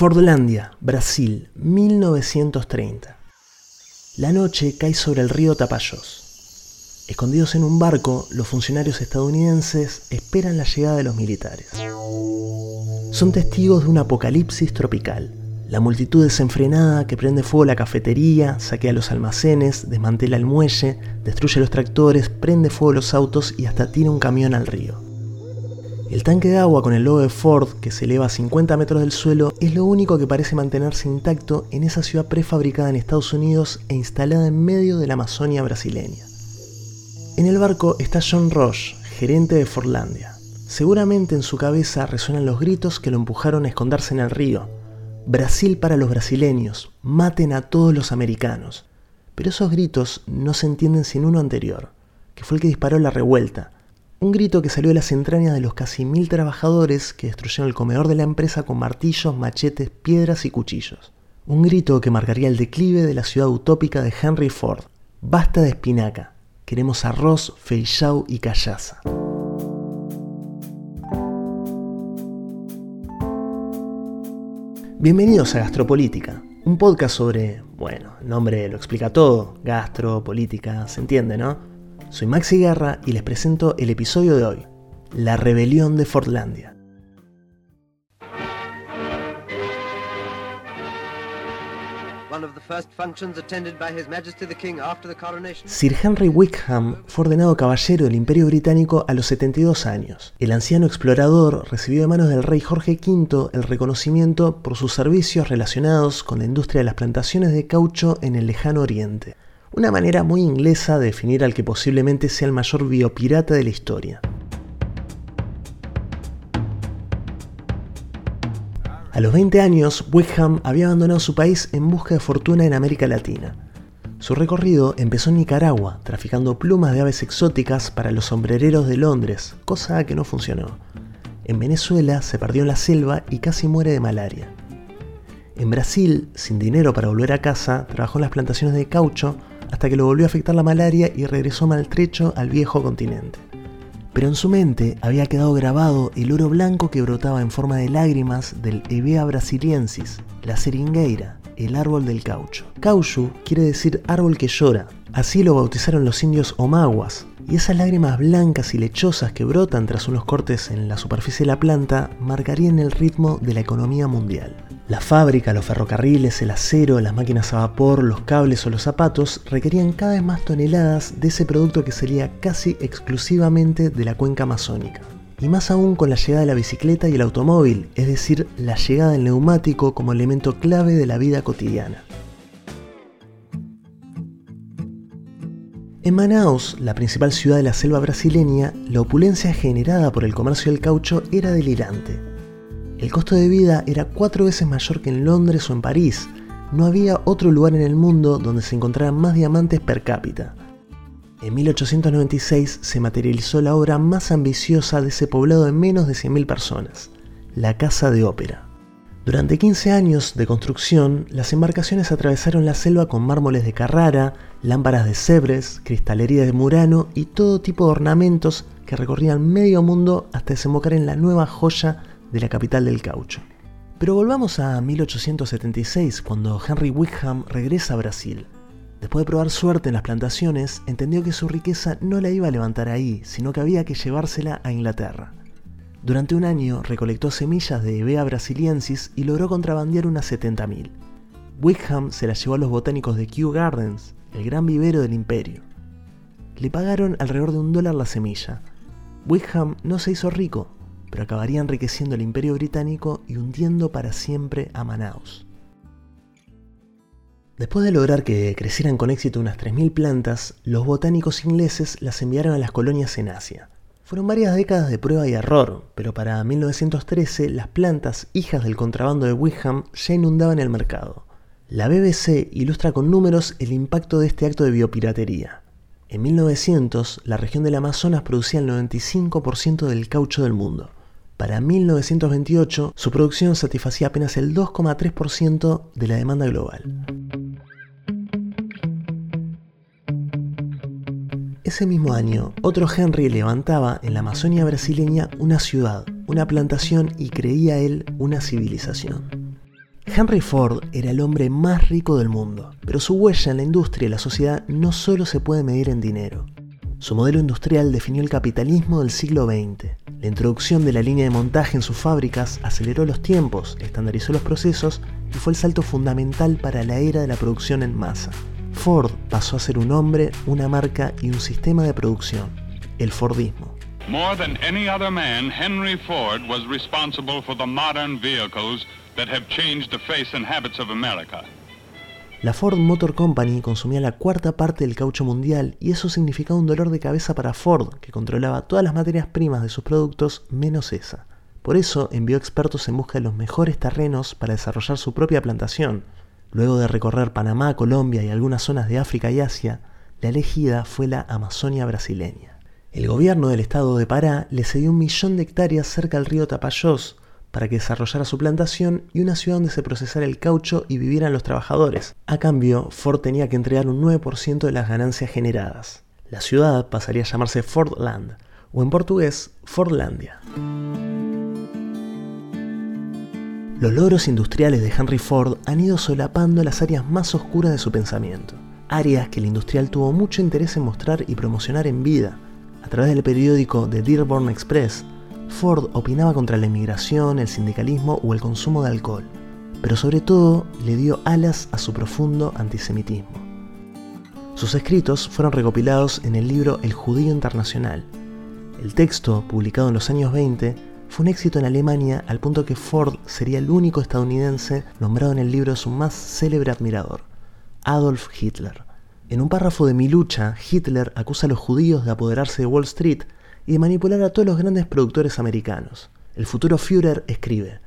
Fordlandia, Brasil, 1930. La noche cae sobre el río Tapayós. Escondidos en un barco, los funcionarios estadounidenses esperan la llegada de los militares. Son testigos de un apocalipsis tropical. La multitud desenfrenada que prende fuego la cafetería, saquea los almacenes, desmantela el muelle, destruye los tractores, prende fuego los autos y hasta tira un camión al río. El tanque de agua con el logo de Ford, que se eleva a 50 metros del suelo, es lo único que parece mantenerse intacto en esa ciudad prefabricada en Estados Unidos e instalada en medio de la Amazonia brasileña. En el barco está John Roche, gerente de Fordlandia. Seguramente en su cabeza resuenan los gritos que lo empujaron a esconderse en el río. Brasil para los brasileños, maten a todos los americanos. Pero esos gritos no se entienden sin uno anterior, que fue el que disparó la revuelta, un grito que salió de las entrañas de los casi mil trabajadores que destruyeron el comedor de la empresa con martillos, machetes, piedras y cuchillos. Un grito que marcaría el declive de la ciudad utópica de Henry Ford. Basta de espinaca. Queremos arroz, feijão y callaza. Bienvenidos a Gastropolítica, un podcast sobre, bueno, el nombre lo explica todo, gastro, política, se entiende, ¿no? Soy Maxi Guerra y les presento el episodio de hoy, La rebelión de Fordlandia. Sir Henry Wickham fue ordenado caballero del Imperio Británico a los 72 años. El anciano explorador recibió de manos del rey Jorge V el reconocimiento por sus servicios relacionados con la industria de las plantaciones de caucho en el lejano oriente una manera muy inglesa de definir al que posiblemente sea el mayor biopirata de la historia. A los 20 años, Wickham había abandonado su país en busca de fortuna en América Latina. Su recorrido empezó en Nicaragua, traficando plumas de aves exóticas para los sombrereros de Londres, cosa que no funcionó. En Venezuela se perdió en la selva y casi muere de malaria. En Brasil, sin dinero para volver a casa, trabajó en las plantaciones de caucho hasta que lo volvió a afectar la malaria y regresó maltrecho al viejo continente. Pero en su mente había quedado grabado el oro blanco que brotaba en forma de lágrimas del Evea brasiliensis, la seringueira, el árbol del caucho. Caucho quiere decir árbol que llora, así lo bautizaron los indios omaguas, y esas lágrimas blancas y lechosas que brotan tras unos cortes en la superficie de la planta marcarían el ritmo de la economía mundial. La fábrica, los ferrocarriles, el acero, las máquinas a vapor, los cables o los zapatos requerían cada vez más toneladas de ese producto que salía casi exclusivamente de la cuenca amazónica. Y más aún con la llegada de la bicicleta y el automóvil, es decir, la llegada del neumático como elemento clave de la vida cotidiana. En Manaus, la principal ciudad de la selva brasileña, la opulencia generada por el comercio del caucho era delirante. El costo de vida era cuatro veces mayor que en Londres o en París. No había otro lugar en el mundo donde se encontraran más diamantes per cápita. En 1896 se materializó la obra más ambiciosa de ese poblado de menos de 100.000 personas, la Casa de Ópera. Durante 15 años de construcción, las embarcaciones atravesaron la selva con mármoles de Carrara, lámparas de Cebres, cristalería de Murano y todo tipo de ornamentos que recorrían medio mundo hasta desembocar en la nueva joya de la capital del caucho. Pero volvamos a 1876, cuando Henry Wickham regresa a Brasil. Después de probar suerte en las plantaciones, entendió que su riqueza no la iba a levantar ahí, sino que había que llevársela a Inglaterra. Durante un año recolectó semillas de Evea brasiliensis y logró contrabandear unas 70.000. Wickham se las llevó a los botánicos de Kew Gardens, el gran vivero del imperio. Le pagaron alrededor de un dólar la semilla. Wickham no se hizo rico, pero acabaría enriqueciendo el imperio británico y hundiendo para siempre a Manaus. Después de lograr que crecieran con éxito unas 3.000 plantas, los botánicos ingleses las enviaron a las colonias en Asia. Fueron varias décadas de prueba y error, pero para 1913 las plantas, hijas del contrabando de Wickham, ya inundaban el mercado. La BBC ilustra con números el impacto de este acto de biopiratería. En 1900, la región del Amazonas producía el 95% del caucho del mundo. Para 1928, su producción satisfacía apenas el 2,3% de la demanda global. Ese mismo año, otro Henry levantaba en la Amazonia brasileña una ciudad, una plantación y creía él una civilización. Henry Ford era el hombre más rico del mundo, pero su huella en la industria y la sociedad no solo se puede medir en dinero. Su modelo industrial definió el capitalismo del siglo XX. La introducción de la línea de montaje en sus fábricas aceleró los tiempos, estandarizó los procesos y fue el salto fundamental para la era de la producción en masa. Ford pasó a ser un hombre, una marca y un sistema de producción, el Fordismo. More than any other man, Henry Ford was responsible for the modern vehicles that have changed the face and habits of America. La Ford Motor Company consumía la cuarta parte del caucho mundial y eso significaba un dolor de cabeza para Ford, que controlaba todas las materias primas de sus productos menos esa. Por eso envió expertos en busca de los mejores terrenos para desarrollar su propia plantación. Luego de recorrer Panamá, Colombia y algunas zonas de África y Asia, la elegida fue la Amazonia brasileña. El gobierno del estado de Pará le cedió un millón de hectáreas cerca del río Tapayós para que desarrollara su plantación y una ciudad donde se procesara el caucho y vivieran los trabajadores. A cambio, Ford tenía que entregar un 9% de las ganancias generadas. La ciudad pasaría a llamarse Fordland, o en portugués, Fordlandia. Los logros industriales de Henry Ford han ido solapando las áreas más oscuras de su pensamiento, áreas que el industrial tuvo mucho interés en mostrar y promocionar en vida, a través del periódico The Dearborn Express, Ford opinaba contra la inmigración, el sindicalismo o el consumo de alcohol, pero sobre todo le dio alas a su profundo antisemitismo. Sus escritos fueron recopilados en el libro El Judío Internacional. El texto, publicado en los años 20, fue un éxito en Alemania al punto que Ford sería el único estadounidense nombrado en el libro de su más célebre admirador, Adolf Hitler. En un párrafo de Mi lucha, Hitler acusa a los judíos de apoderarse de Wall Street y de manipular a todos los grandes productores americanos. El futuro Führer escribe,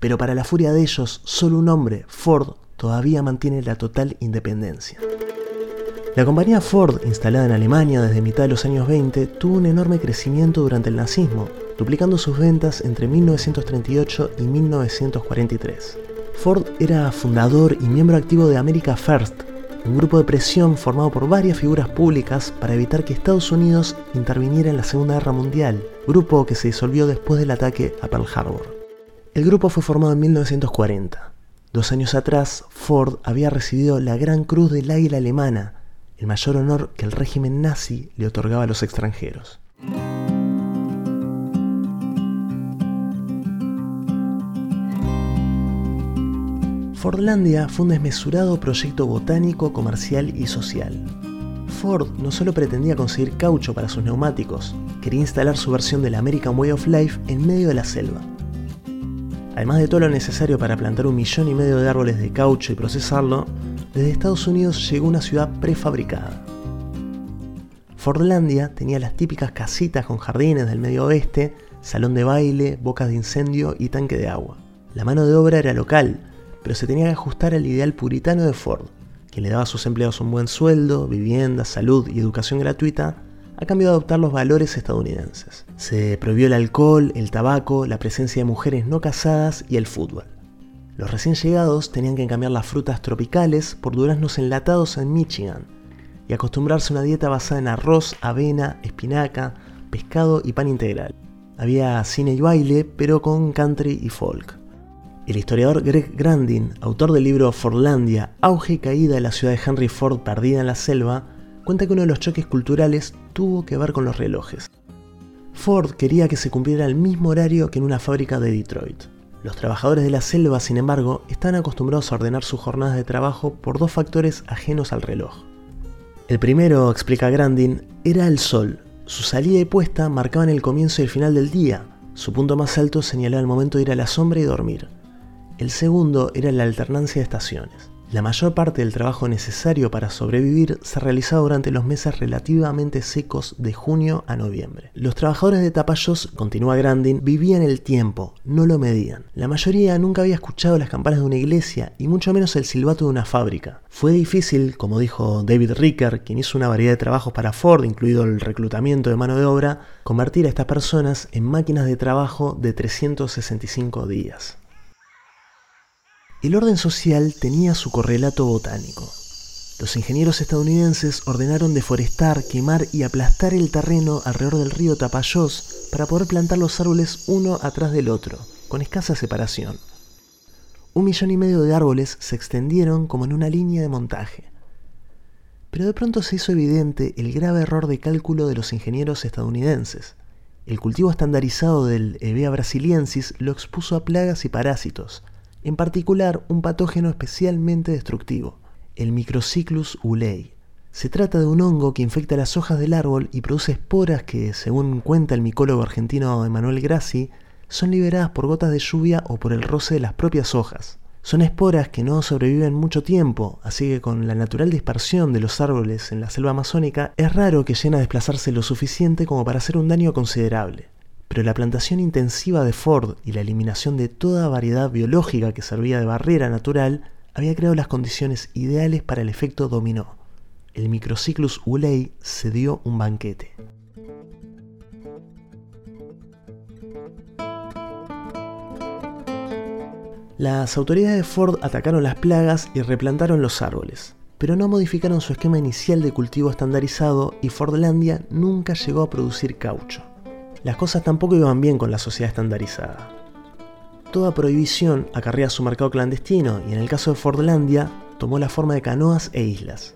pero para la furia de ellos, solo un hombre, Ford, todavía mantiene la total independencia. La compañía Ford, instalada en Alemania desde mitad de los años 20, tuvo un enorme crecimiento durante el nazismo, duplicando sus ventas entre 1938 y 1943. Ford era fundador y miembro activo de America First, un grupo de presión formado por varias figuras públicas para evitar que Estados Unidos interviniera en la Segunda Guerra Mundial, grupo que se disolvió después del ataque a Pearl Harbor. El grupo fue formado en 1940. Dos años atrás, Ford había recibido la Gran Cruz del Águila Alemana, el mayor honor que el régimen nazi le otorgaba a los extranjeros. Fordlandia fue un desmesurado proyecto botánico, comercial y social. Ford no solo pretendía conseguir caucho para sus neumáticos, quería instalar su versión del American Way of Life en medio de la selva. Además de todo lo necesario para plantar un millón y medio de árboles de caucho y procesarlo, desde Estados Unidos llegó una ciudad prefabricada. Fordlandia tenía las típicas casitas con jardines del medio oeste, salón de baile, bocas de incendio y tanque de agua. La mano de obra era local, pero se tenía que ajustar al ideal puritano de Ford, que le daba a sus empleados un buen sueldo, vivienda, salud y educación gratuita, a cambio de adoptar los valores estadounidenses. Se prohibió el alcohol, el tabaco, la presencia de mujeres no casadas y el fútbol. Los recién llegados tenían que cambiar las frutas tropicales por duraznos enlatados en Michigan y acostumbrarse a una dieta basada en arroz, avena, espinaca, pescado y pan integral. Había cine y baile, pero con country y folk. El historiador Greg Grandin, autor del libro Fordlandia, Auge y Caída de la ciudad de Henry Ford perdida en la selva, cuenta que uno de los choques culturales tuvo que ver con los relojes. Ford quería que se cumpliera el mismo horario que en una fábrica de Detroit. Los trabajadores de la selva, sin embargo, están acostumbrados a ordenar sus jornadas de trabajo por dos factores ajenos al reloj. El primero, explica Grandin, era el sol. Su salida y puesta marcaban el comienzo y el final del día. Su punto más alto señalaba el momento de ir a la sombra y dormir. El segundo era la alternancia de estaciones. La mayor parte del trabajo necesario para sobrevivir se realizaba durante los meses relativamente secos de junio a noviembre. Los trabajadores de Tapayos, continúa Grandin, vivían el tiempo, no lo medían. La mayoría nunca había escuchado las campanas de una iglesia y mucho menos el silbato de una fábrica. Fue difícil, como dijo David Ricker, quien hizo una variedad de trabajos para Ford, incluido el reclutamiento de mano de obra, convertir a estas personas en máquinas de trabajo de 365 días. El orden social tenía su correlato botánico. Los ingenieros estadounidenses ordenaron deforestar, quemar y aplastar el terreno alrededor del río Tapayós para poder plantar los árboles uno atrás del otro, con escasa separación. un millón y medio de árboles se extendieron como en una línea de montaje. Pero de pronto se hizo evidente el grave error de cálculo de los ingenieros estadounidenses. El cultivo estandarizado del Hevea brasiliensis lo expuso a plagas y parásitos, en particular un patógeno especialmente destructivo, el Microcyclus ulei. Se trata de un hongo que infecta las hojas del árbol y produce esporas que, según cuenta el micólogo argentino Emanuel Grassi, son liberadas por gotas de lluvia o por el roce de las propias hojas. Son esporas que no sobreviven mucho tiempo, así que con la natural dispersión de los árboles en la selva amazónica es raro que lleguen a desplazarse lo suficiente como para hacer un daño considerable. Pero la plantación intensiva de Ford y la eliminación de toda variedad biológica que servía de barrera natural había creado las condiciones ideales para el efecto dominó. El Microcyclus ulei se dio un banquete. Las autoridades de Ford atacaron las plagas y replantaron los árboles, pero no modificaron su esquema inicial de cultivo estandarizado y Fordlandia nunca llegó a producir caucho. Las cosas tampoco iban bien con la sociedad estandarizada. Toda prohibición acarrea su mercado clandestino y en el caso de Fordlandia tomó la forma de canoas e islas.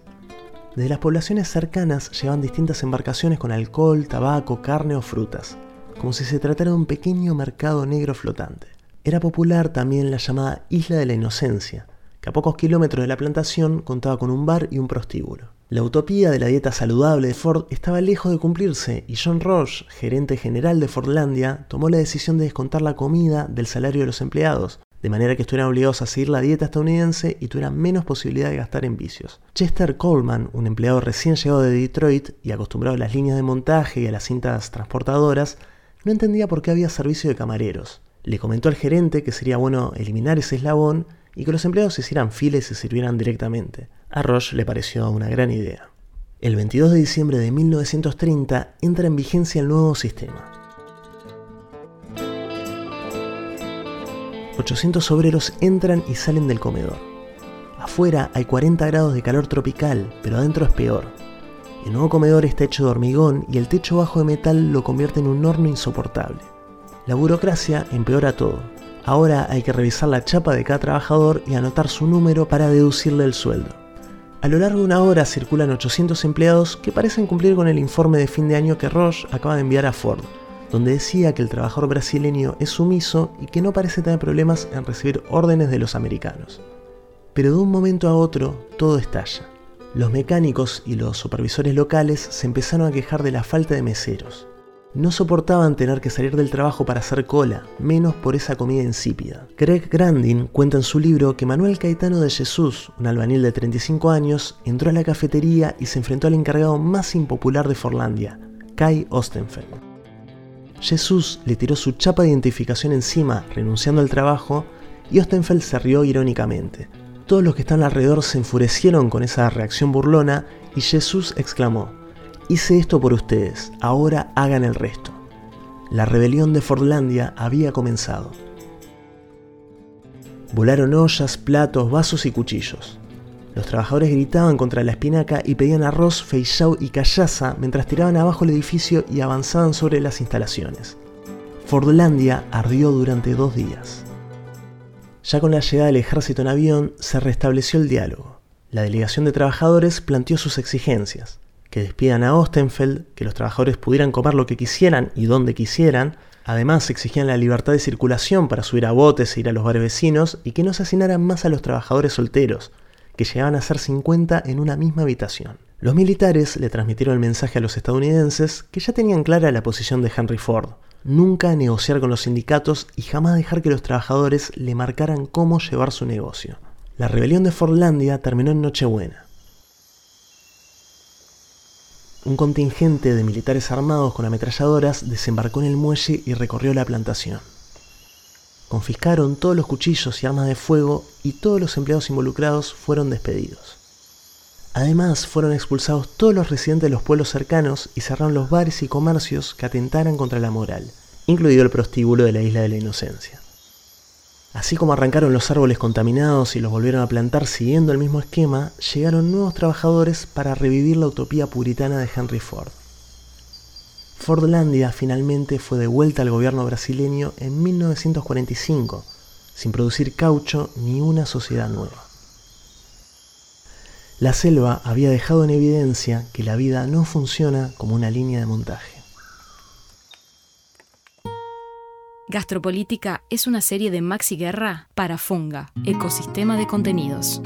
Desde las poblaciones cercanas llevaban distintas embarcaciones con alcohol, tabaco, carne o frutas, como si se tratara de un pequeño mercado negro flotante. Era popular también la llamada Isla de la Inocencia, que a pocos kilómetros de la plantación contaba con un bar y un prostíbulo. La utopía de la dieta saludable de Ford estaba lejos de cumplirse y John Roche, gerente general de Fordlandia, tomó la decisión de descontar la comida del salario de los empleados, de manera que estuvieran obligados a seguir la dieta estadounidense y tuvieran menos posibilidad de gastar en vicios. Chester Coleman, un empleado recién llegado de Detroit y acostumbrado a las líneas de montaje y a las cintas transportadoras, no entendía por qué había servicio de camareros. Le comentó al gerente que sería bueno eliminar ese eslabón y que los empleados se hicieran files y se sirvieran directamente. A Roche le pareció una gran idea. El 22 de diciembre de 1930 entra en vigencia el nuevo sistema. 800 obreros entran y salen del comedor. Afuera hay 40 grados de calor tropical, pero adentro es peor. El nuevo comedor está hecho de hormigón y el techo bajo de metal lo convierte en un horno insoportable. La burocracia empeora todo. Ahora hay que revisar la chapa de cada trabajador y anotar su número para deducirle el sueldo. A lo largo de una hora circulan 800 empleados que parecen cumplir con el informe de fin de año que Roche acaba de enviar a Ford, donde decía que el trabajador brasileño es sumiso y que no parece tener problemas en recibir órdenes de los americanos. Pero de un momento a otro todo estalla. Los mecánicos y los supervisores locales se empezaron a quejar de la falta de meseros. No soportaban tener que salir del trabajo para hacer cola, menos por esa comida insípida. Craig Grandin cuenta en su libro que Manuel Caetano de Jesús, un albanil de 35 años, entró a la cafetería y se enfrentó al encargado más impopular de Forlandia, Kai Ostenfeld. Jesús le tiró su chapa de identificación encima, renunciando al trabajo, y Ostenfeld se rió irónicamente. Todos los que estaban alrededor se enfurecieron con esa reacción burlona y Jesús exclamó, Hice esto por ustedes, ahora hagan el resto. La rebelión de Fordlandia había comenzado. Volaron ollas, platos, vasos y cuchillos. Los trabajadores gritaban contra la espinaca y pedían arroz, feijau y callaza mientras tiraban abajo el edificio y avanzaban sobre las instalaciones. Fordlandia ardió durante dos días. Ya con la llegada del ejército en avión, se restableció el diálogo. La delegación de trabajadores planteó sus exigencias que despidan a Ostenfeld, que los trabajadores pudieran comer lo que quisieran y donde quisieran. Además, exigían la libertad de circulación para subir a botes e ir a los bares vecinos y que no se asignaran más a los trabajadores solteros, que llegaban a ser 50 en una misma habitación. Los militares le transmitieron el mensaje a los estadounidenses que ya tenían clara la posición de Henry Ford. Nunca negociar con los sindicatos y jamás dejar que los trabajadores le marcaran cómo llevar su negocio. La rebelión de Fordlandia terminó en Nochebuena un contingente de militares armados con ametralladoras desembarcó en el muelle y recorrió la plantación. Confiscaron todos los cuchillos y armas de fuego y todos los empleados involucrados fueron despedidos. Además, fueron expulsados todos los residentes de los pueblos cercanos y cerraron los bares y comercios que atentaran contra la moral, incluido el prostíbulo de la isla de la Inocencia. Así como arrancaron los árboles contaminados y los volvieron a plantar siguiendo el mismo esquema, llegaron nuevos trabajadores para revivir la utopía puritana de Henry Ford. Fordlandia finalmente fue devuelta al gobierno brasileño en 1945, sin producir caucho ni una sociedad nueva. La selva había dejado en evidencia que la vida no funciona como una línea de montaje. Gastropolítica es una serie de Maxi Guerra para Funga, ecosistema de contenidos.